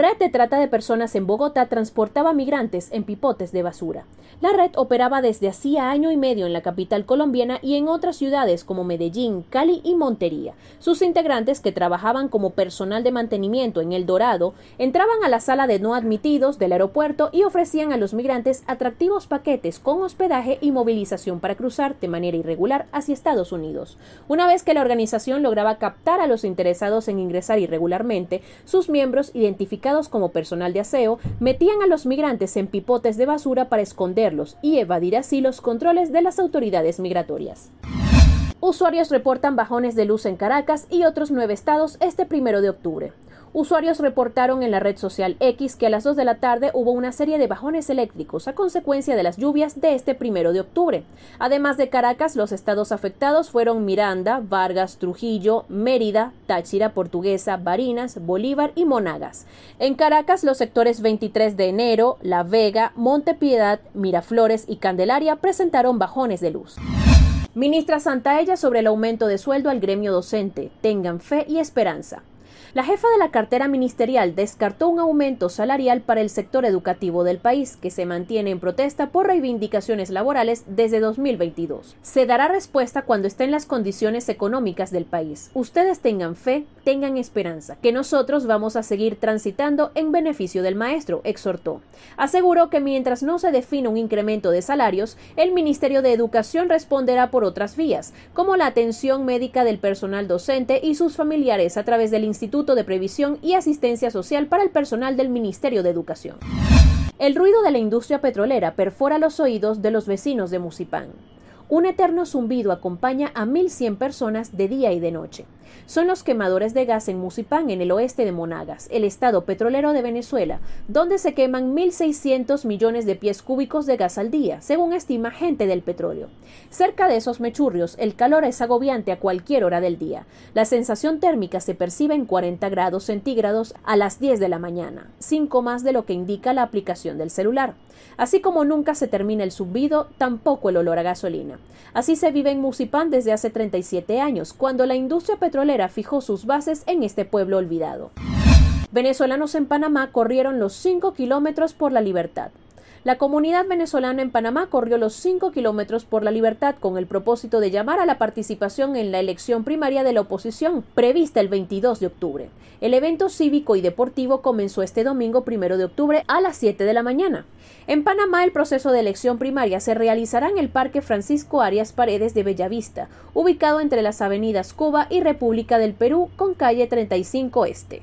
Red de trata de personas en Bogotá transportaba migrantes en pipotes de basura. La red operaba desde hacía año y medio en la capital colombiana y en otras ciudades como Medellín, Cali y Montería. Sus integrantes, que trabajaban como personal de mantenimiento en El Dorado, entraban a la sala de no admitidos del aeropuerto y ofrecían a los migrantes atractivos paquetes con hospedaje y movilización para cruzar de manera irregular hacia Estados Unidos. Una vez que la organización lograba captar a los interesados en ingresar irregularmente, sus miembros identificaban como personal de aseo, metían a los migrantes en pipotes de basura para esconderlos y evadir así los controles de las autoridades migratorias. Usuarios reportan bajones de luz en Caracas y otros nueve estados este primero de octubre. Usuarios reportaron en la red social X que a las 2 de la tarde hubo una serie de bajones eléctricos a consecuencia de las lluvias de este primero de octubre. Además de Caracas, los estados afectados fueron Miranda, Vargas, Trujillo, Mérida, Táchira, Portuguesa, Barinas, Bolívar y Monagas. En Caracas, los sectores 23 de enero, La Vega, Montepiedad, Miraflores y Candelaria presentaron bajones de luz. Ministra Santaella sobre el aumento de sueldo al gremio docente. Tengan fe y esperanza. La jefa de la cartera ministerial descartó un aumento salarial para el sector educativo del país, que se mantiene en protesta por reivindicaciones laborales desde 2022. Se dará respuesta cuando estén las condiciones económicas del país. Ustedes tengan fe, tengan esperanza, que nosotros vamos a seguir transitando en beneficio del maestro, exhortó. Aseguró que mientras no se defina un incremento de salarios, el Ministerio de Educación responderá por otras vías, como la atención médica del personal docente y sus familiares a través del Instituto de Previsión y Asistencia Social para el personal del Ministerio de Educación. El ruido de la industria petrolera perfora los oídos de los vecinos de Musipán. Un eterno zumbido acompaña a 1.100 personas de día y de noche. Son los quemadores de gas en Musipán, en el oeste de Monagas, el estado petrolero de Venezuela, donde se queman 1.600 millones de pies cúbicos de gas al día, según estima gente del petróleo. Cerca de esos mechurrios, el calor es agobiante a cualquier hora del día. La sensación térmica se percibe en 40 grados centígrados a las 10 de la mañana, cinco más de lo que indica la aplicación del celular. Así como nunca se termina el zumbido, tampoco el olor a gasolina. Así se vive en Musipán desde hace 37 años, cuando la industria petrolera fijó sus bases en este pueblo olvidado. Venezolanos en Panamá corrieron los 5 kilómetros por la libertad. La comunidad venezolana en Panamá corrió los 5 kilómetros por la libertad con el propósito de llamar a la participación en la elección primaria de la oposición, prevista el 22 de octubre. El evento cívico y deportivo comenzó este domingo 1 de octubre a las 7 de la mañana. En Panamá, el proceso de elección primaria se realizará en el Parque Francisco Arias Paredes de Bellavista, ubicado entre las avenidas Cuba y República del Perú, con calle 35 Este.